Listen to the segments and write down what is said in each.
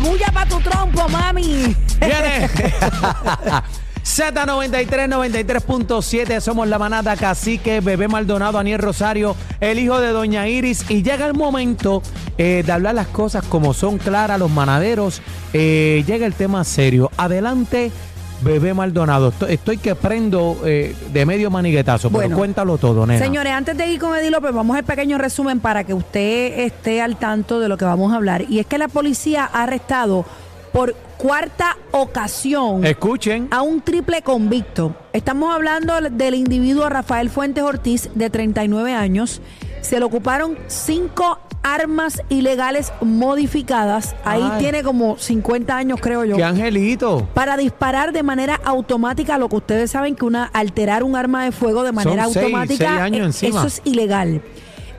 bulla para tu trompo, mami. Viene. Z93, 93.7, somos la manada cacique, Bebé Maldonado, Aniel Rosario, el hijo de Doña Iris. Y llega el momento eh, de hablar las cosas como son claras, los manaderos. Eh, llega el tema serio. Adelante, Bebé Maldonado. Estoy, estoy que prendo eh, de medio maniguetazo, pero cuéntalo todo, nena. Señores, antes de ir con Eddie López, vamos al pequeño resumen para que usted esté al tanto de lo que vamos a hablar. Y es que la policía ha arrestado por cuarta ocasión Escuchen. a un triple convicto. Estamos hablando del individuo Rafael Fuentes Ortiz, de 39 años. Se le ocuparon cinco armas ilegales modificadas. Ahí Ay. tiene como 50 años, creo yo. ¡Qué angelito! Para disparar de manera automática, lo que ustedes saben que una alterar un arma de fuego de manera Son automática, seis años eh, eso es ilegal.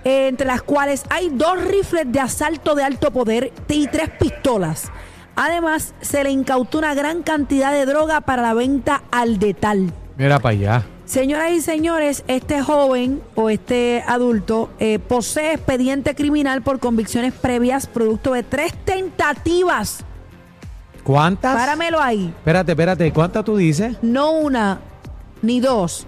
Eh, entre las cuales hay dos rifles de asalto de alto poder y tres pistolas. Además, se le incautó una gran cantidad de droga para la venta al detal. Mira para allá. Señoras y señores, este joven o este adulto eh, posee expediente criminal por convicciones previas, producto de tres tentativas. ¿Cuántas? Páramelo ahí. Espérate, espérate. ¿Cuántas tú dices? no una ni dos,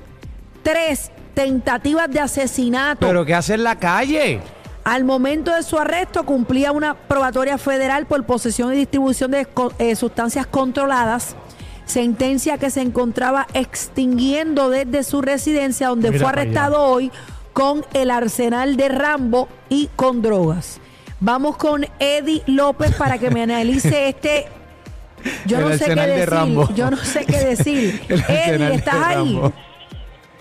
tres tentativas de asesinato. ¿Pero qué hace en la calle? Al momento de su arresto cumplía una probatoria federal por posesión y distribución de eh, sustancias controladas, sentencia que se encontraba extinguiendo desde su residencia donde Mira fue arrestado hoy con el arsenal de Rambo y con drogas. Vamos con Eddie López para que me analice este yo El no sé qué de decir. Rambo. Yo no sé qué decir. Eddie, de ¿estás ahí?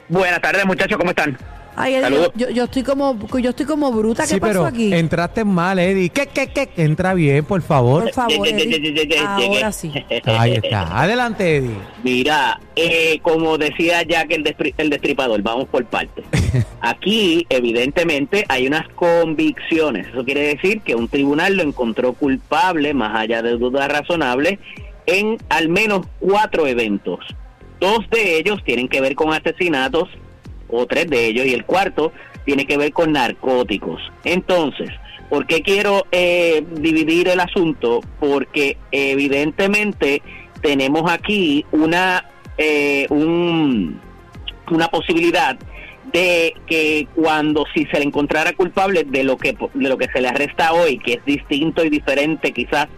Buenas tardes, muchachos, ¿cómo están? Ay, Eddie, yo, yo estoy como yo estoy como bruta. ¿Qué Sí, pasó pero aquí? entraste mal, Eddie. ¿Qué, qué, qué? Entra bien, por favor. Por favor, Eddie. Ahora sí. Ahí está. Adelante, Eddie. Mira, eh, como decía Jack el, destri- el destripador, vamos por partes. Aquí, evidentemente, hay unas convicciones. Eso quiere decir que un tribunal lo encontró culpable, más allá de dudas razonables, en al menos cuatro eventos. Dos de ellos tienen que ver con asesinatos, o tres de ellos, y el cuarto tiene que ver con narcóticos. Entonces, ¿por qué quiero eh, dividir el asunto? Porque evidentemente tenemos aquí una, eh, un- una posibilidad de que cuando si se le encontrara culpable de lo que de lo que se le arresta hoy, que es distinto y diferente quizás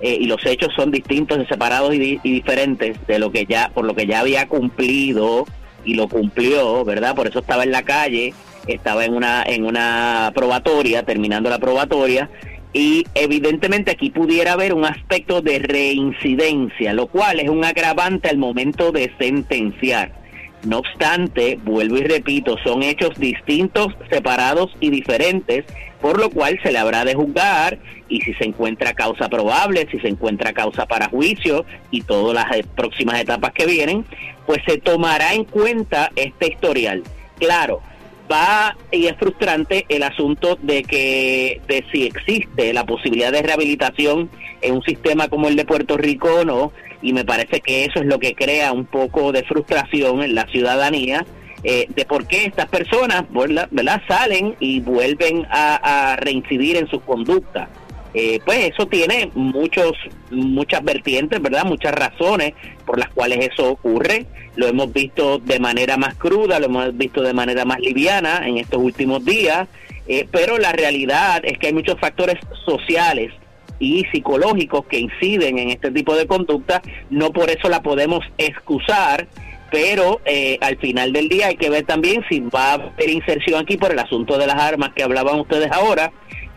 eh, y los hechos son distintos, separados y, di- y diferentes de lo que ya por lo que ya había cumplido y lo cumplió, ¿verdad? Por eso estaba en la calle, estaba en una en una probatoria, terminando la probatoria y evidentemente aquí pudiera haber un aspecto de reincidencia, lo cual es un agravante al momento de sentenciar. No obstante, vuelvo y repito, son hechos distintos, separados y diferentes, por lo cual se le habrá de juzgar y si se encuentra causa probable, si se encuentra causa para juicio y todas las eh, próximas etapas que vienen, pues se tomará en cuenta este historial. Claro, va y es frustrante el asunto de que de si existe la posibilidad de rehabilitación en un sistema como el de Puerto Rico o no y me parece que eso es lo que crea un poco de frustración en la ciudadanía eh, de por qué estas personas ¿verdad? salen y vuelven a, a reincidir en sus conductas eh, pues eso tiene muchos muchas vertientes, ¿verdad? Muchas razones por las cuales eso ocurre. Lo hemos visto de manera más cruda, lo hemos visto de manera más liviana en estos últimos días, eh, pero la realidad es que hay muchos factores sociales y psicológicos que inciden en este tipo de conducta. No por eso la podemos excusar, pero eh, al final del día hay que ver también si va a haber inserción aquí por el asunto de las armas que hablaban ustedes ahora,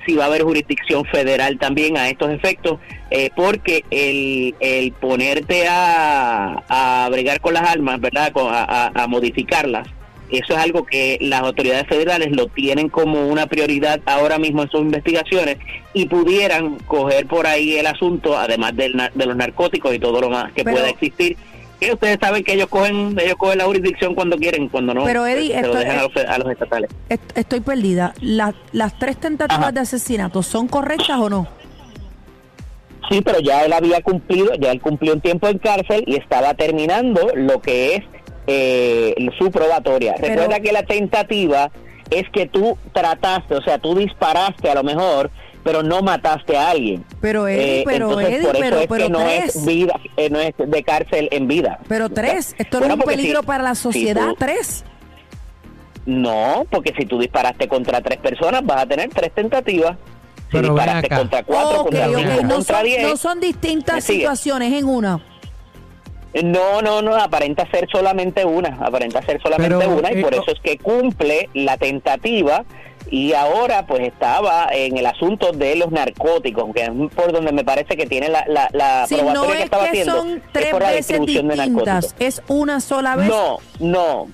si va a haber jurisdicción federal también a estos efectos, eh, porque el, el ponerte a, a bregar con las armas, ¿verdad? A, a- a modificarlas, eso es algo que las autoridades federales lo tienen como una prioridad ahora mismo en sus investigaciones y pudieran coger por ahí el asunto, además del de los narcóticos y todo lo más que Pero- pueda existir. Que ustedes saben que ellos cogen ellos cogen la jurisdicción cuando quieren, cuando no, Pero, Eddie, se lo dejan a los, a los estatales. Est- Estoy perdida. La- las tres tentativas Ajá. de asesinato son correctas o no? Sí, pero ya él había cumplido, ya él cumplió un tiempo en cárcel y estaba terminando lo que es eh, su probatoria. Pero- Recuerda que la tentativa es que tú trataste, o sea, tú disparaste a lo mejor pero no mataste a alguien. Pero Eddie, Eh, pero entonces, Eddie, por eso pero, es pero que no tres. es vida, eh, no es de cárcel en vida. Pero tres, esto no es un peligro si- para la si sociedad, tú- tres. No, porque si tú disparaste contra tres personas, vas a tener tres tentativas. Si Pero disparaste contra cuatro, contra ok, cinco, no contra son, diez. no son ¿me distintas situaciones en una. No, no, no, aparenta ser solamente una, aparenta ser solamente Pero, una y eh, por co- eso es que cumple la tentativa y ahora pues estaba en el asunto de los narcóticos, que es por donde me parece que tiene la, la, la Si no probatoria que es estaba que haciendo, son es tres por la veces distribución de distintas, narcóticos. es una sola vez. No, no,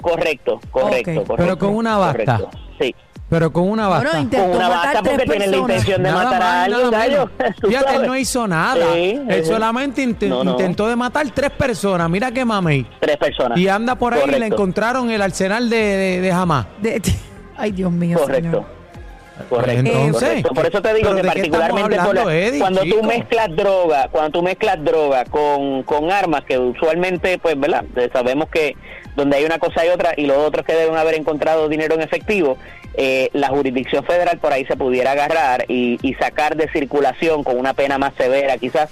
correcto, correcto, Ok. correcto. Pero con una basta. correcto, Sí, Pero con una Bueno, basta. intentó con una matar basta tres porque tiene la personas. intención de Nada matar a más, alguien, nada gallo. Fíjate, él no hizo nada. Sí, él sí. solamente inte- No, no. intentó de matar tres personas. Mira qué mamey. Tres personas. Y anda por ahí y le encontraron el arsenal de, de, de Hamas. De- ay, Dios mío. Correcto. señor. Correcto, Entonces, correcto. Por eso te digo ¿pero que particularmente hablando, Eddie, cuando chico? tú mezclas droga, cuando tú mezclas droga con, con armas que usualmente, pues, ¿verdad? Eh, Sabemos que donde hay una cosa y otra y los otros que deben haber encontrado dinero en efectivo, eh, la jurisdicción federal por ahí se pudiera agarrar y, y sacar de circulación con una pena más severa, quizás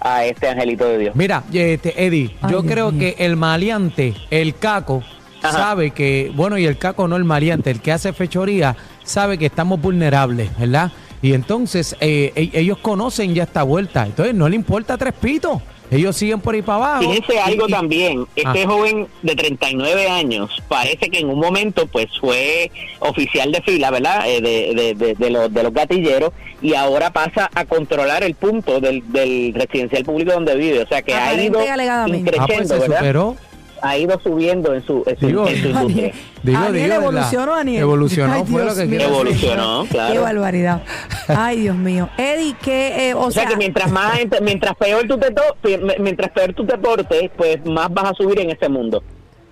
a este angelito de Dios. Mira, este, Eddie, Ay, yo Dios creo que el maleante, el caco, Ajá. sabe que, bueno, y el caco no el maleante, el que hace fechoría, sabe que estamos vulnerables, ¿verdad? Y entonces eh, e- ellos conocen ya esta vuelta, entonces no le importa tres pitos, ellos siguen por ahí para abajo. Fíjense algo Y- y- también, este Ah. joven de 39 años parece que en un momento pues fue oficial de fila, ¿verdad? Eh, de, de, de, de los, de los gatilleros y ahora pasa a controlar el punto del, del residencial público donde vive, o sea que ha ido. Ah, pues increciendo, se ¿verdad? superó. Ha ido subiendo en su, en su, Digo, en su industria. Digo, Aniel digo, evolucionó. Evolucionó, Ay, fue lo Dios que mío. Evolucionó, claro. Qué barbaridad. Ay, Dios mío. Eddie, que, eh, o, O sea, sea, que mientras más ent- mientras peor tú te to- mientras peor tú te portes, pues más vas a subir en este mundo.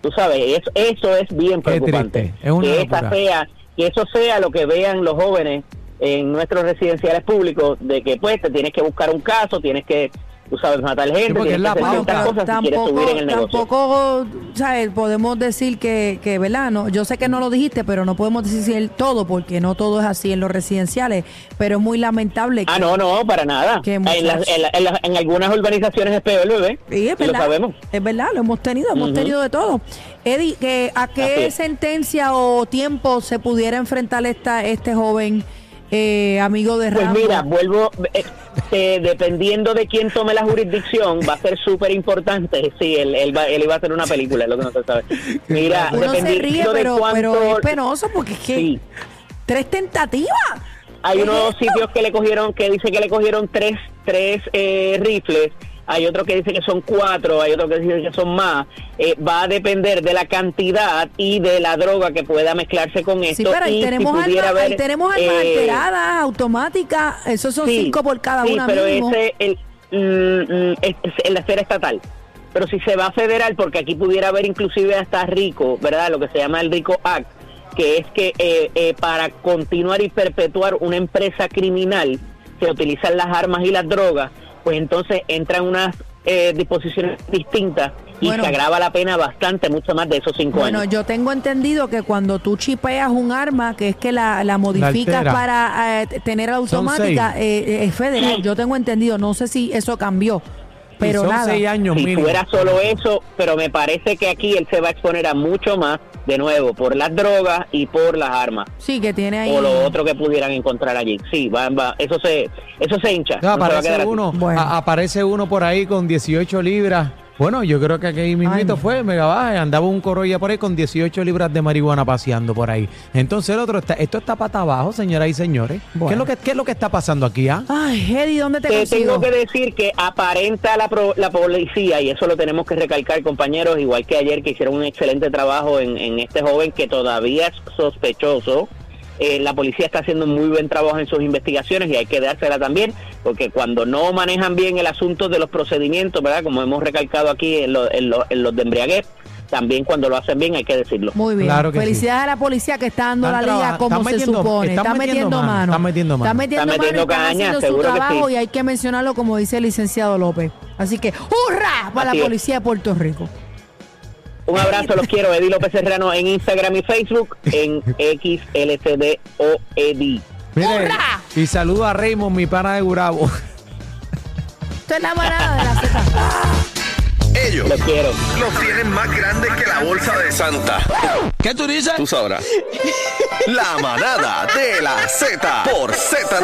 Tú sabes, eso, eso es bien preocupante. es una que esa sea, que eso sea lo que vean los jóvenes en nuestros residenciales públicos, de que pues te tienes que buscar un caso, tienes que, tú sabes, matar gente, porque es la pauta. cosas si tampoco, subir en el negocio. tampoco, ¿sabes? Podemos decir que, que, ¿verdad? No, yo sé que no lo dijiste, pero no podemos decir el todo, porque no todo es así en los residenciales, pero es muy lamentable. Ah, que- no, no, para nada. En, las- muchacho. en la- en las- en algunas urbanizaciones es peor, bebé. Sí, es Y lo verdad. sabemos. Es verdad, lo hemos tenido, hemos tenido de todo. Eddie, ¿a qué sentencia o tiempo se pudiera enfrentar esta, este joven eh, amigo de Pues Rambo? mira, vuelvo, eh, eh, dependiendo de quién tome la jurisdicción, va a ser súper importante. Sí, él, él, va- él iba a hacer una película, es lo que no se sabe. Mira, Uno se ríe, dependiendo de pero, pero cuánto... es penoso porque es que Sí, tres tentativas. hay ¿Qué es unos sitios que le cogieron, que dice que le cogieron tres, tres eh, rifles. Hay otro que dice que son cuatro, hay otro que dice que son más. Eh, va a depender de la cantidad y de la droga que pueda mezclarse con esto. Sí, pero ahí y si tenemos pudiera armas, ahí haber, tenemos armas eh, alteradas, automáticas, esos son Sí, cinco por cada sí, una pero mínimo. ese el, mm, mm, es, es en la esfera estatal. Pero si se va a federal, porque aquí pudiera haber inclusive hasta RICO, ¿verdad? Lo que se llama el RICO Act, que es que eh, eh, para continuar y perpetuar una empresa criminal se utilizan las armas y las drogas, pues entonces entran unas eh, disposiciones distintas y Bueno. se agrava la pena bastante, mucho más de esos cinco Bueno, años. yo tengo entendido que cuando tú chipeas un arma, que es que la, la modificas para eh, tener automática, eh, es federal. Yo tengo entendido, no sé si eso cambió, pero son nada. seis años si mínimo. fuera solo eso, pero me parece que aquí él se va a exponer a mucho más, de nuevo, por las drogas y por las armas. Sí, que tiene ahí. o lo otro que pudieran encontrar allí. Sí, va, va, eso se eso se hincha. No, no aparece uno, Bueno. a- aparece uno por ahí con 18 libras. Bueno, yo creo que aquí mismito Ay. fue, mega baja, andaba un corolla por ahí con 18 libras de marihuana paseando por ahí. Entonces el otro está, esto está pata abajo, señoras y señores. ¿Qué, es lo que, ¿Qué es lo que está pasando aquí, ah? Ay, Eddie, ¿dónde te, Te consigo? tengo que decir que aparenta la, pro- la policía, y eso lo tenemos que recalcar, compañeros, igual que ayer que hicieron un excelente trabajo en, en este joven que todavía es sospechoso. Eh, la policía está haciendo un muy buen trabajo en sus investigaciones y hay que dársela también, porque cuando no manejan bien el asunto de los procedimientos, ¿verdad? Como hemos recalcado aquí en, lo- en lo- en los de embriaguez, también cuando lo hacen bien hay que decirlo. Muy bien. Claro que Felicidades a la policía que está dando Están la liga como se metiendo- supone. están Está metiendo mano, están metiendo mano. Están metiendo Están mano y metiendo están caña, haciendo su seguro que trabajo sí. y hay que mencionarlo como dice el licenciado López. Así que, ¡hurra! Para Así la es. policía de Puerto Rico. Un abrazo, los quiero. Eddie López Serrano en Instagram y Facebook, en XLCDOED. Mire, y saludo a Raymond, mi pana de Gurabo. Esto es la manada de la Z. Ellos Los quiero. los tienen más grandes que la bolsa de Santa. ¿Qué tú dices? Tú sabrás. La manada de la Z por Z.